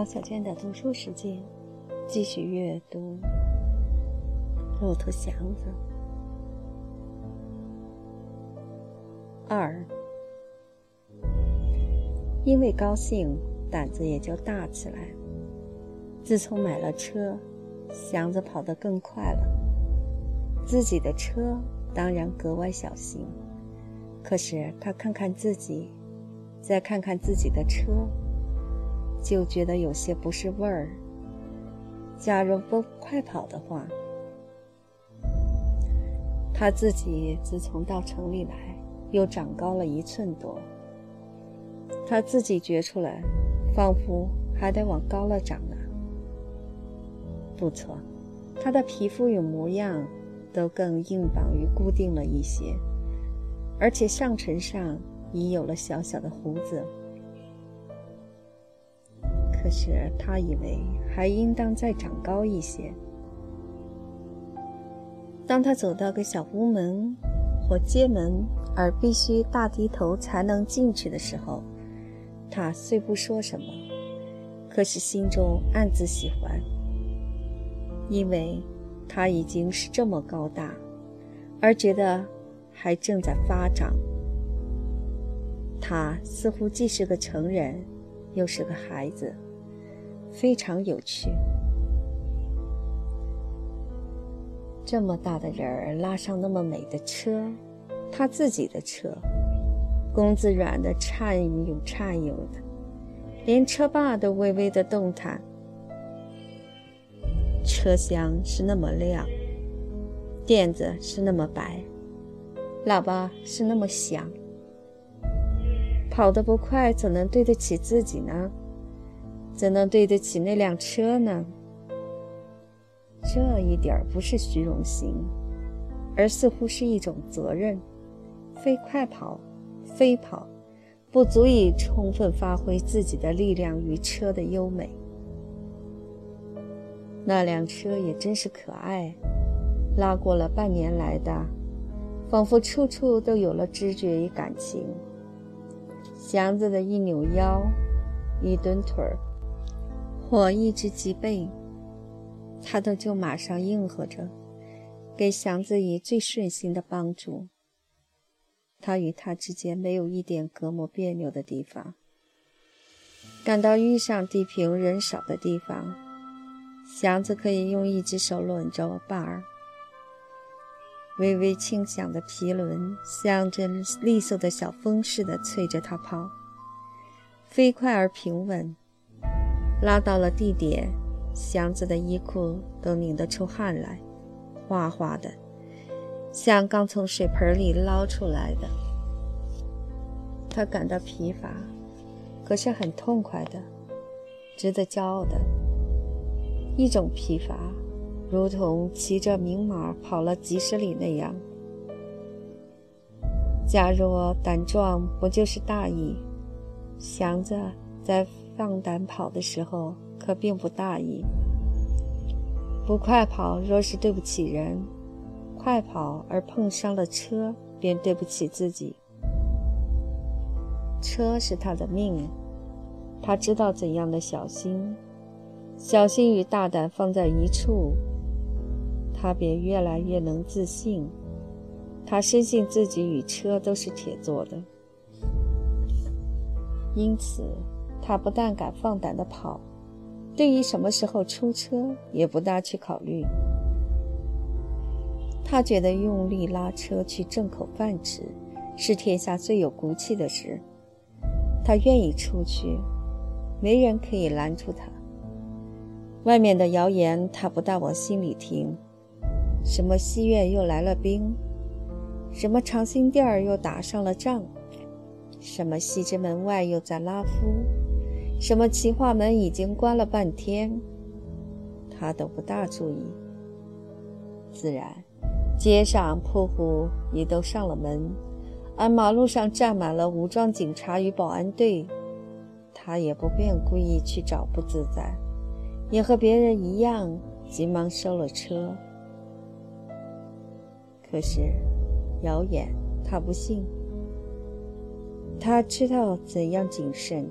毛小娟的读书时间，继续阅读《骆驼祥子》二。因为高兴，胆子也就大起来。自从买了车，祥子跑得更快了。自己的车当然格外小心，可是他看看自己，再看看自己的车，就觉得有些不是味儿。假如不快跑的话，他自己自从到城里来，又长高了一寸多。他自己觉出来，仿佛还得往高了长呢。不错，他的皮肤与模样都更硬绑与固定了一些，而且上唇上已有了小小的胡子。可是他以为还应当再长高一些。当他走到个小屋门或街门，而必须大低头才能进去的时候，他虽不说什么，可是心中暗自喜欢，因为他已经是这么高大，而觉得还正在发长。他似乎既是个成人，又是个孩子，非常有趣。这么大的人儿拉上那么美的车，他自己的车。弓子软的颤悠颤悠的，连车把都微微的动弹。车厢是那么亮，垫子是那么白，喇叭是那么响。跑得不快，怎能对得起自己呢？怎能对得起那辆车呢？这一点不是虚荣心，而似乎是一种责任，非快跑。飞跑，不足以充分发挥自己的力量与车的优美。那辆车也真是可爱，拉过了半年来的，仿佛处处都有了知觉与感情。祥子的一扭腰，一蹲腿儿，我一直脊背，他都就马上应和着，给祥子以最顺心的帮助。他与他之间没有一点隔膜别扭的地方。赶到遇上地平人少的地方，祥子可以用一只手拢着把儿，微微轻响的皮轮像着利索的小风似的催着他跑，飞快而平稳。拉到了地点，祥子的衣裤都拧得出汗来，哗哗的。像刚从水盆里捞出来的，他感到疲乏，可是很痛快的，值得骄傲的一种疲乏，如同骑着名马跑了几十里那样。假若胆壮，不就是大意？祥子在放胆跑的时候，可并不大意。不快跑，若是对不起人。快跑而碰伤了车，便对不起自己。车是他的命，他知道怎样的小心，小心与大胆放在一处，他便越来越能自信。他深信自己与车都是铁做的，因此他不但敢放胆的跑，对于什么时候出车也不大去考虑。他觉得用力拉车去挣口饭吃，是天下最有骨气的事。他愿意出去，没人可以拦住他。外面的谣言，他不大往心里听。什么西苑又来了兵，什么长辛店又打上了仗，什么西直门外又在拉夫，什么齐化门已经关了半天，他都不大注意。自然。街上铺户也都上了门，而马路上站满了武装警察与保安队。他也不便故意去找不自在，也和别人一样，急忙收了车。可是，谣言他不信。他知道怎样谨慎，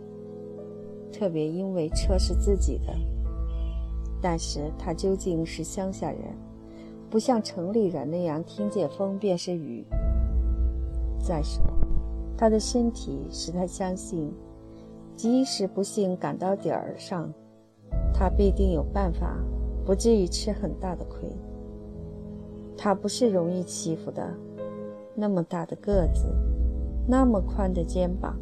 特别因为车是自己的。但是他究竟是乡下人，不像城里人那样听见风便是雨。再说，他的身体使他相信，即使不幸赶到点儿上，他必定有办法，不至于吃很大的亏。他不是容易欺负的，那么大的个子，那么宽的肩膀。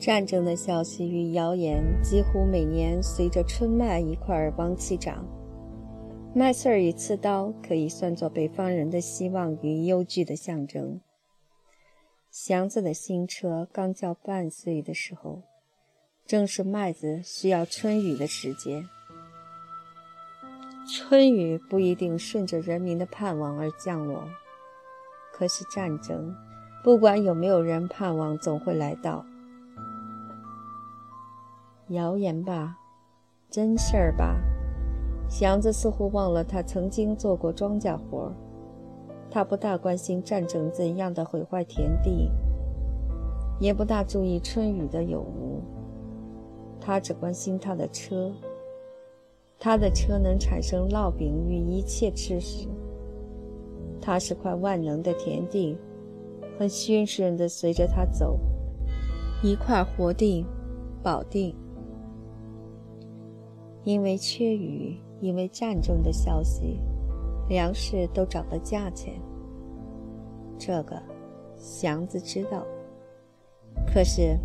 战争的消息与谣言几乎每年随着春麦一块儿往起长。麦穗儿与刺刀可以算作北方人的希望与忧惧的象征。祥子的新车刚叫半岁的时候，正是麦子需要春雨的时节。春雨不一定顺着人民的盼望而降落，可是战争，不管有没有人盼望，总会来到。谣言吧，真事儿吧。祥子似乎忘了他曾经做过庄稼活他不大关心战争怎样的毁坏田地，也不大注意春雨的有无。他只关心他的车，他的车能产生烙饼与一切吃食。他是块万能的田地，很驯顺的随着他走，一块活地，保地。因为缺雨，因为战争的消息，粮食都涨了价钱。这个祥子知道。可是，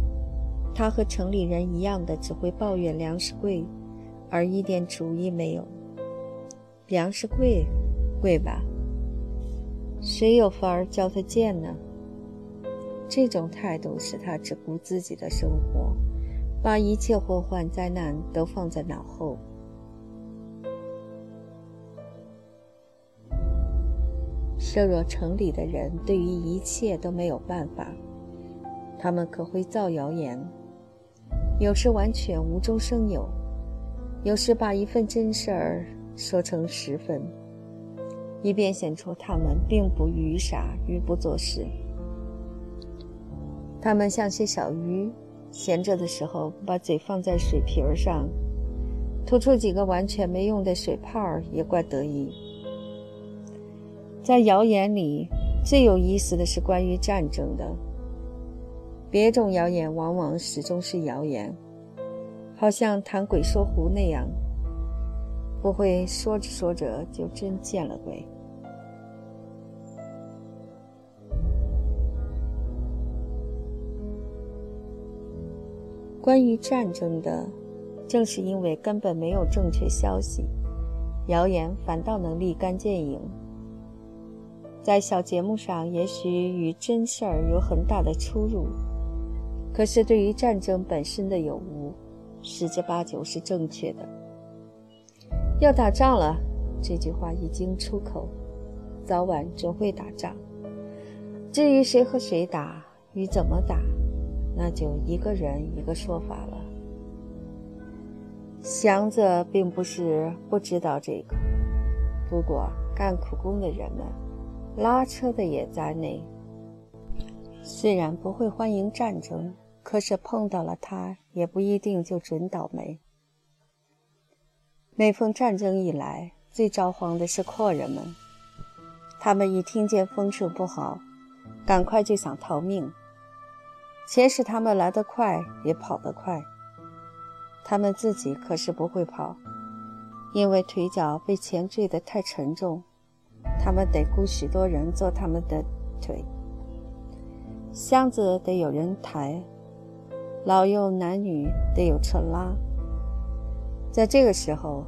他和城里人一样的，只会抱怨粮食贵，而一点主意没有。粮食贵，贵吧？谁有法儿叫他贱呢？这种态度使他只顾自己的生活。把一切祸患灾难都放在脑后。设若城里的人对于一切都没有办法，他们可会造谣言，有时完全无中生有，有时把一份真事儿说成十分，以便显出他们并不愚傻与不做事。他们像些小鱼。闲着的时候，把嘴放在水瓶上，吐出几个完全没用的水泡儿，也怪得意。在谣言里，最有意思的是关于战争的。别种谣言往往始终是谣言，好像谈鬼说狐那样，不会说着说着就真见了鬼。关于战争的，正是因为根本没有正确消息，谣言反倒能立竿见影。在小节目上，也许与真事儿有很大的出入，可是对于战争本身的有无，十之八九是正确的。要打仗了，这句话一经出口，早晚准会打仗。至于谁和谁打，与怎么打，那就一个人一个说法了。祥子并不是不知道这个，不过干苦工的人们，拉车的也在内，虽然不会欢迎战争，可是碰到了他，也不一定就准倒霉。每逢战争一来，最着慌的是阔人们，他们一听见风声不好，赶快就想逃命。先是他们来得快，也跑得快。他们自己可是不会跑，因为腿脚被钱坠得太沉重，他们得雇许多人做他们的腿。箱子得有人抬，老幼男女得有车拉。在这个时候，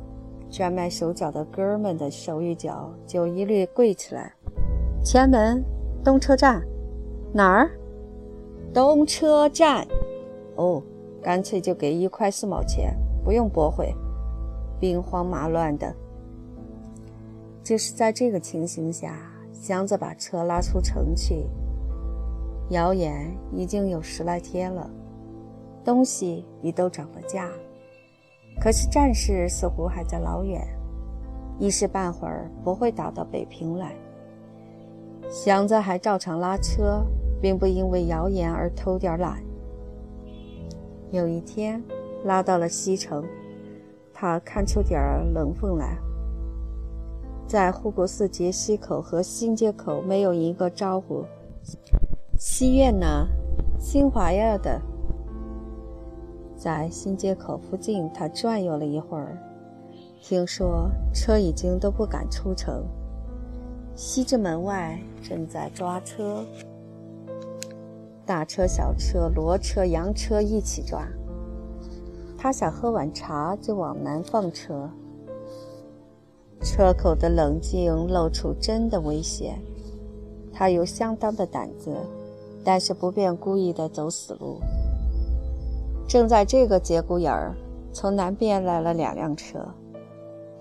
专卖手脚的哥儿们的手与脚就一律跪起来。前门东车站，哪儿？东车站，哦，干脆就给一块四毛钱，不用驳回。兵荒马乱的，就是在这个情形下，祥子把车拉出城去。谣言已经有十来天了，东西已都涨了价，可是战事似乎还在老远，一时半会儿不会打到北平来。祥子还照常拉车。并不因为谣言而偷点懒。有一天，拉到了西城，他看出点冷风来。在护国寺街西口和新街口没有一个招呼。西苑呢？新华呀的。在新街口附近，他转悠了一会儿，听说车已经都不敢出城。西直门外正在抓车，大车、小车、骡车、洋车一起抓。他想喝碗茶，就往南放车。车口的冷静露出真的危险。他有相当的胆子，但是不便故意的走死路。正在这个节骨眼儿，从南边来了两辆车，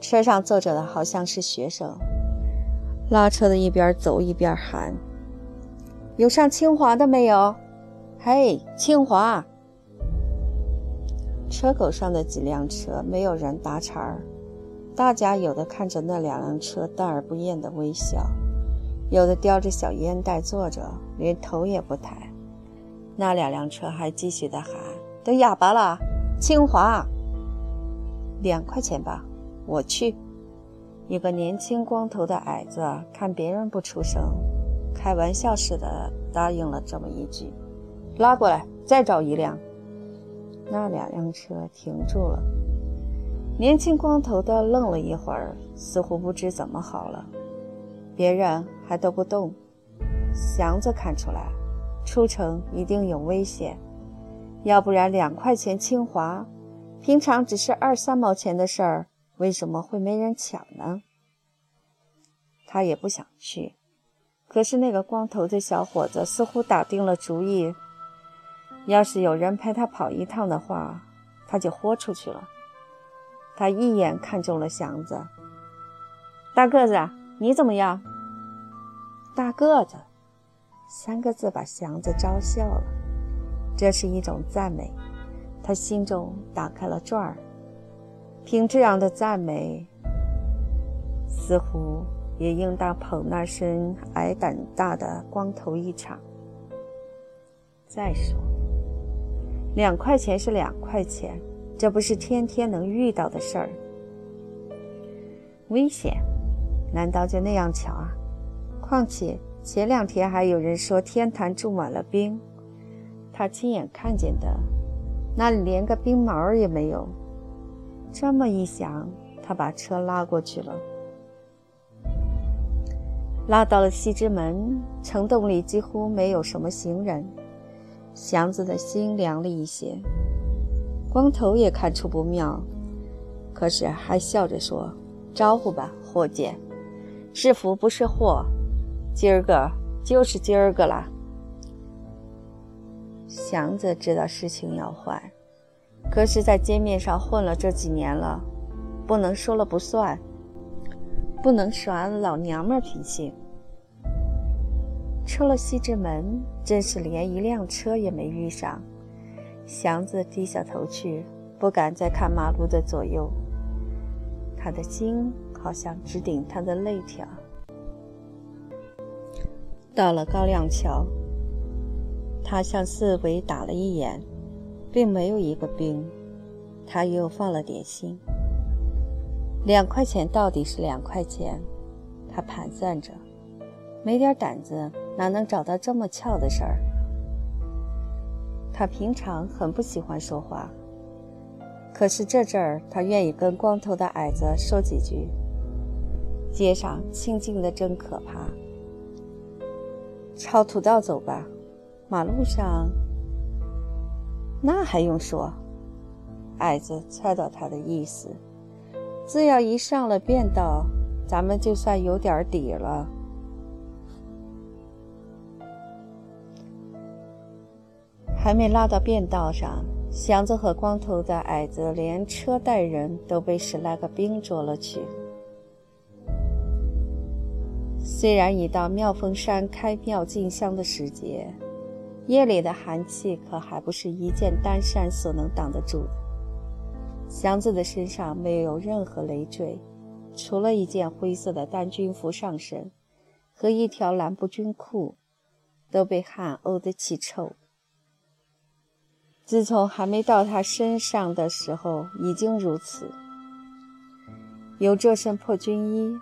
车上坐着的好像是学生。拉车的一边走一边喊：“有上清华的没有？嘿，清华！”车口上的几辆车没有人搭茬儿，大家有的看着那两辆车淡而不厌的微笑，有的叼着小烟袋坐着，连头也不抬。那两辆车还继续的喊：“都哑巴了，清华！两块钱吧，我去。”一个年轻光头的矮子看别人不出声，开玩笑似的答应了这么一句：“拉过来，再找一辆。”那两辆车停住了。年轻光头的愣了一会儿，似乎不知怎么好了。别人还都不动。祥子看出来，出城一定有危险，要不然两块钱清华，平常只是二三毛钱的事儿。为什么会没人抢呢？他也不想去，可是那个光头的小伙子似乎打定了主意，要是有人陪他跑一趟的话，他就豁出去了。他一眼看中了祥子，大个子，你怎么样？大个子，三个字把祥子招笑了，这是一种赞美，他心中打开了转儿。听这样的赞美，似乎也应当捧那身矮胆大的光头一场。再说，两块钱是两块钱，这不是天天能遇到的事儿。危险？难道就那样巧啊？况且前两天还有人说天坛住满了兵，他亲眼看见的，那里连个兵毛也没有。这么一想，他把车拉过去了，拉到了西直门。城洞里几乎没有什么行人，祥子的心凉了一些。光头也看出不妙，可是还笑着说：“招呼吧，伙计，是福不是祸，今儿个就是今儿个啦。”祥子知道事情要坏。可是，在街面上混了这几年了，不能说了不算，不能耍老娘们脾气。出了西直门，真是连一辆车也没遇上。祥子低下头去，不敢再看马路的左右，他的心好像直顶他的肋条。到了高亮桥，他向四围打了一眼。并没有一个兵，他又放了点心。两块钱到底是两块钱，他盘算着，没点胆子哪能找到这么俏的事儿？他平常很不喜欢说话，可是这阵儿他愿意跟光头的矮子说几句。街上清静的真可怕，朝土道走吧，马路上。那还用说？矮子猜到他的意思，只要一上了便道，咱们就算有点底了。还没拉到便道上，祥子和光头的矮子连车带人都被十来个兵捉了去。虽然已到妙峰山开庙进香的时节。夜里的寒气可还不是一件单衫所能挡得住的。祥子的身上没有任何累赘，除了一件灰色的单军服上身和一条蓝布军裤，都被汗呕得起臭。自从还没到他身上的时候，已经如此。有这身破军衣，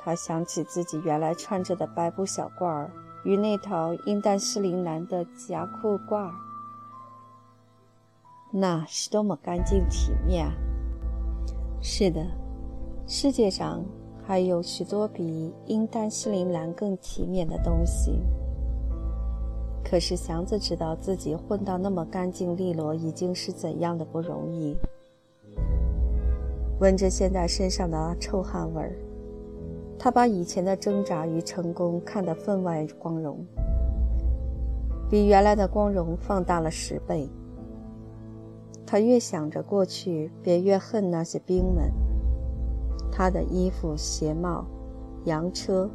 他想起自己原来穿着的白布小褂儿与那套阴淡湿淋蓝的夹裤褂儿，那是多么干净体面啊！是的，世界上还有许多比阴淡湿淋蓝更体面的东西。可是祥子知道自己混到那么干净利落，已经是怎样的不容易。闻着现在身上的臭汗味儿，他把以前的挣扎与成功看得分外光荣，比原来的光荣放大了十倍。他越想着过去，便越恨那些兵们。他的衣服、鞋帽、洋车，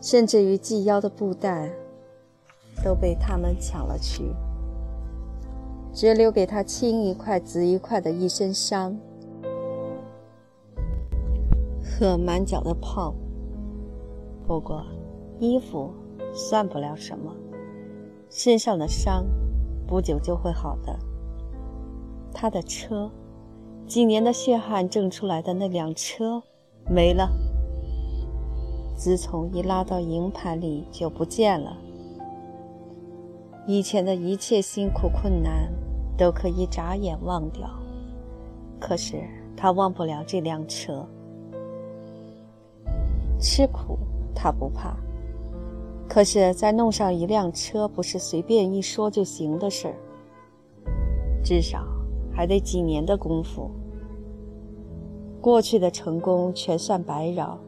甚至于系腰的布带，都被他们抢了去，只留给他青一块紫一块的一身伤。和满脚的泡。不过，衣服算不了什么，身上的伤不久就会好的。他的车，几年的血汗挣出来的那辆车，没了。自从一拉到营盘里就不见了。以前的一切辛苦困难都可以眨眼忘掉，可是他忘不了这辆车。吃苦他不怕，可是再弄上一辆车，不是随便一说就行的事儿。至少还得几年的功夫。过去的成功全算白饶，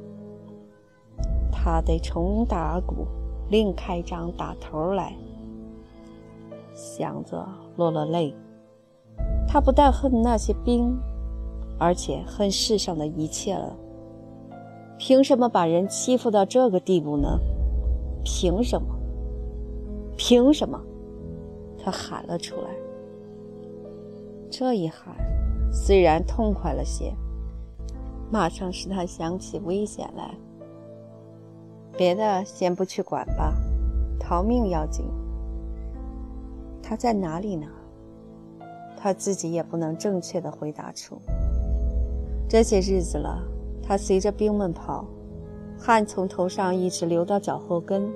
他得重打鼓，另开张打头来。想着落了泪，他不但恨那些兵，而且恨世上的一切了。凭什么把人欺负到这个地步呢？凭什么？凭什么？他喊了出来。这一喊，虽然痛快了些，马上使他想起危险来。别的先不去管吧，逃命要紧。他在哪里呢？他自己也不能正确的回答出。这些日子了。他随着兵们跑，汗从头上一直流到脚后跟。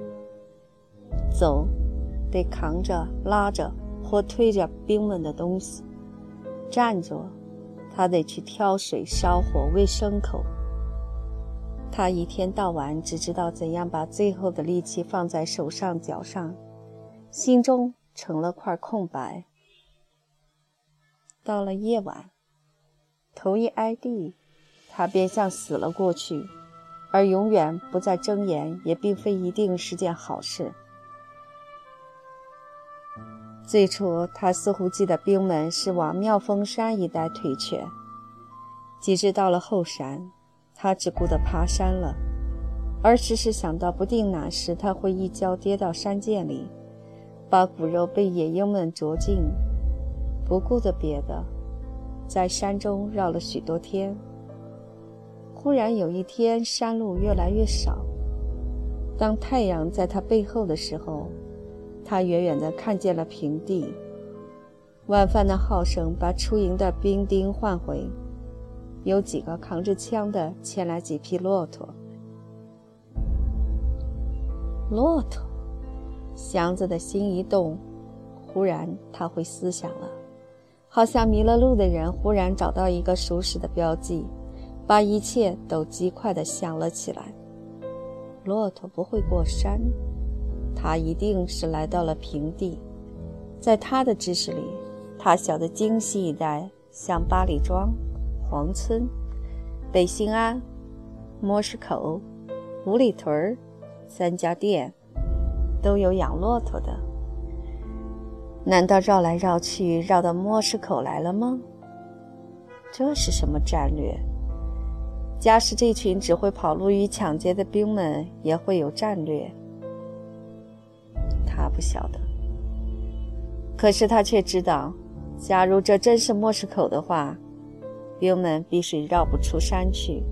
走，得扛着、拉着或推着兵们的东西；站着，他得去挑水、烧火、喂牲口。他一天到晚只知道怎样把最后的力气放在手上、脚上，心中成了块空白。到了夜晚，头一挨地。他便像死了过去，而永远不再睁眼，也并非一定是件好事。最初，他似乎记得兵们是往妙峰山一带退却，及至到了后山，他只顾得爬山了，而时时想到不定哪时他会一跤跌到山涧里，把骨肉被野鹰们啄尽，不顾的别的，在山中绕了许多天。忽然有一天，山路越来越少。当太阳在他背后的时候，他远远地看见了平地。晚饭的号声把出营的兵丁唤回，有几个扛着枪的牵来几匹骆驼。骆驼，祥子的心一动，忽然他会思想了，好像迷了路的人忽然找到一个熟识的标记。把一切都极快地想了起来。骆驼不会过山，他一定是来到了平地。在他的知识里，他晓得京西一带，像八里庄、黄村、北兴安、磨石口、五里屯三家店，都有养骆驼的。难道绕来绕去，绕到磨石口来了吗？这是什么战略？假使这群只会跑路与抢劫的兵们也会有战略，不晓得。可是他却知道，假如这真是莫石口的话，兵们必是绕不出山去，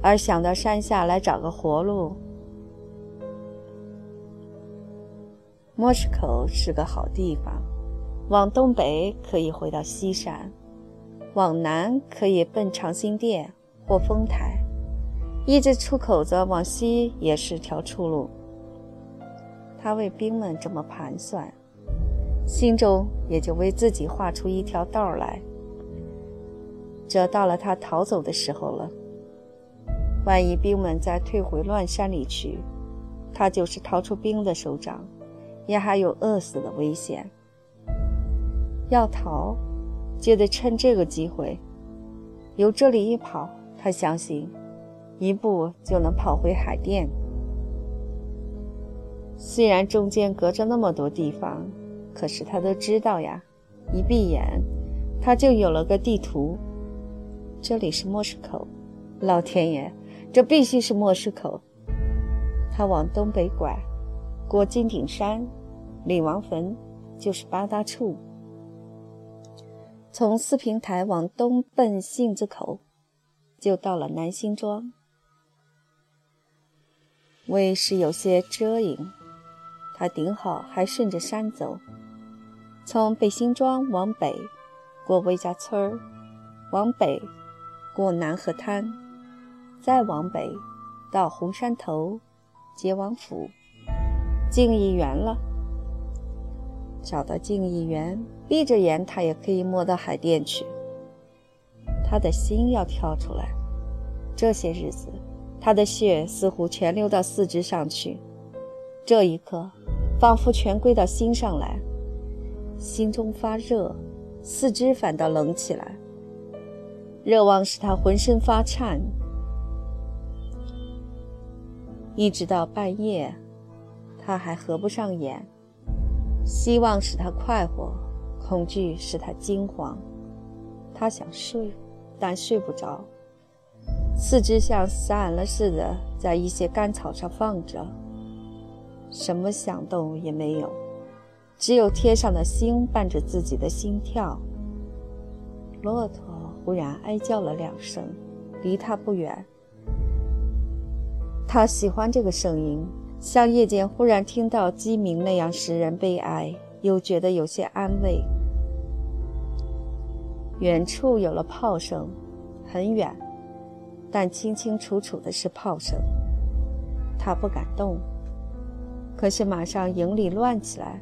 而想到山下来找个活路。莫石口是个好地方，往东北可以回到西山，往南可以奔长辛店或丰台，一直出口子往西也是条出路。他为兵们这么盘算，心中也就为自己画出一条道来。这到了他逃走的时候了。万一兵们再退回乱山里去，他就是逃出兵的手掌。也还有饿死的危险。要逃，就得趁这个机会，由这里一跑，他相信，一步就能跑回海淀。虽然中间隔着那么多地方，可是他都知道呀。一闭眼，他就有了个地图。这里是莫斯口，老天爷，这必须是莫斯口。他往东北拐。过金顶山、李王坟，就是八大处。从四平台往东奔杏子口，就到了南辛庄。为是有些遮影，他顶好还顺着山走，从北辛庄往北，过魏家村儿，往北过南河滩，再往北到红山头、结王府。敬义园了，找到敬义园，闭着眼他也可以摸到海淀去。他的心要跳出来，这些日子，他的血似乎全流到四肢上去，这一刻，仿佛全归到心上来，心中发热，四肢反倒冷起来，热望使他浑身发颤，一直到半夜。他还合不上眼，希望使他快活，恐惧使他惊慌。他想睡，但睡不着，四肢像散了似的，在一些干草上放着，什么响动也没有，只有天上的星伴着自己的心跳。骆驼忽然哀叫了两声，离他不远。他喜欢这个声音。像夜间忽然听到鸡鸣那样使人悲哀，又觉得有些安慰。远处有了炮声，很远，但清清楚楚的是炮声。他不敢动，可是马上营里乱起来。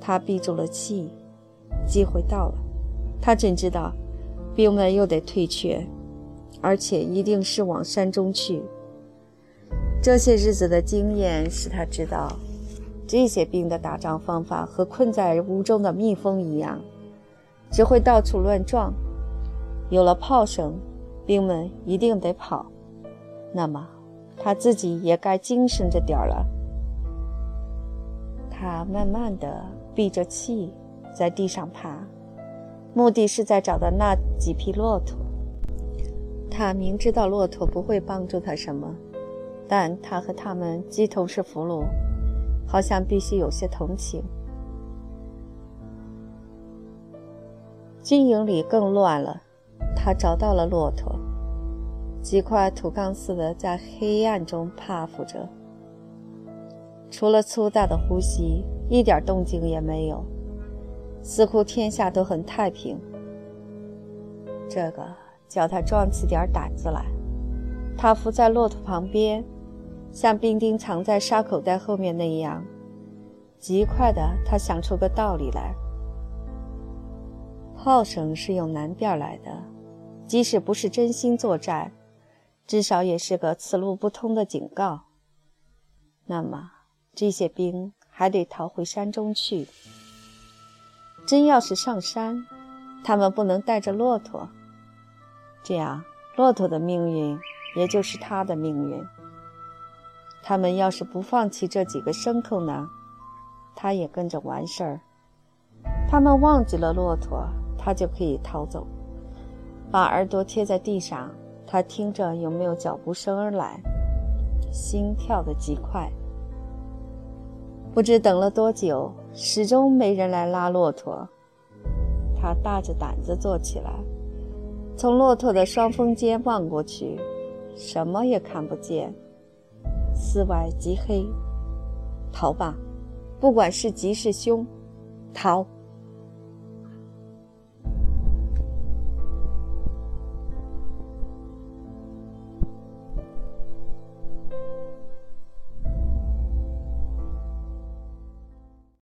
他闭住了气，机会到了。他怎知道，兵们又得退却，而且一定是往山中去。这些日子的经验使他知道，这些兵的打仗方法和困在屋中的蜜蜂一样，只会到处乱撞。有了炮声，兵们一定得跑，那么他自己也该精神着点儿了。他慢慢的闭着气，在地上爬，目的是在找到那几匹骆驼。他明知道骆驼不会帮助他什么。但他和他们既同是俘虏，好像必须有些同情。军营里更乱了。他找到了骆驼，几块土缸似的在黑暗中趴伏着，除了粗大的呼吸，一点动静也没有，似乎天下都很太平。这个叫他壮起点胆子来。他伏在骆驼旁边。像兵丁藏在沙口袋后面那样，极快的，他想出个道理来。炮声是用南边来的，即使不是真心作战，至少也是个此路不通的警告。那么这些兵还得逃回山中去。真要是上山，他们不能带着骆驼，这样骆驼的命运也就是他的命运。他们要是不放弃这几个牲口呢，他也跟着完事儿。他们忘记了骆驼，他就可以逃走。把耳朵贴在地上，他听着有没有脚步声而来，心跳得极快。不知等了多久，始终没人来拉骆驼。他大着胆子坐起来，从骆驼的双峰间望过去，什么也看不见。寺外极黑，逃吧！不管是吉是凶，逃。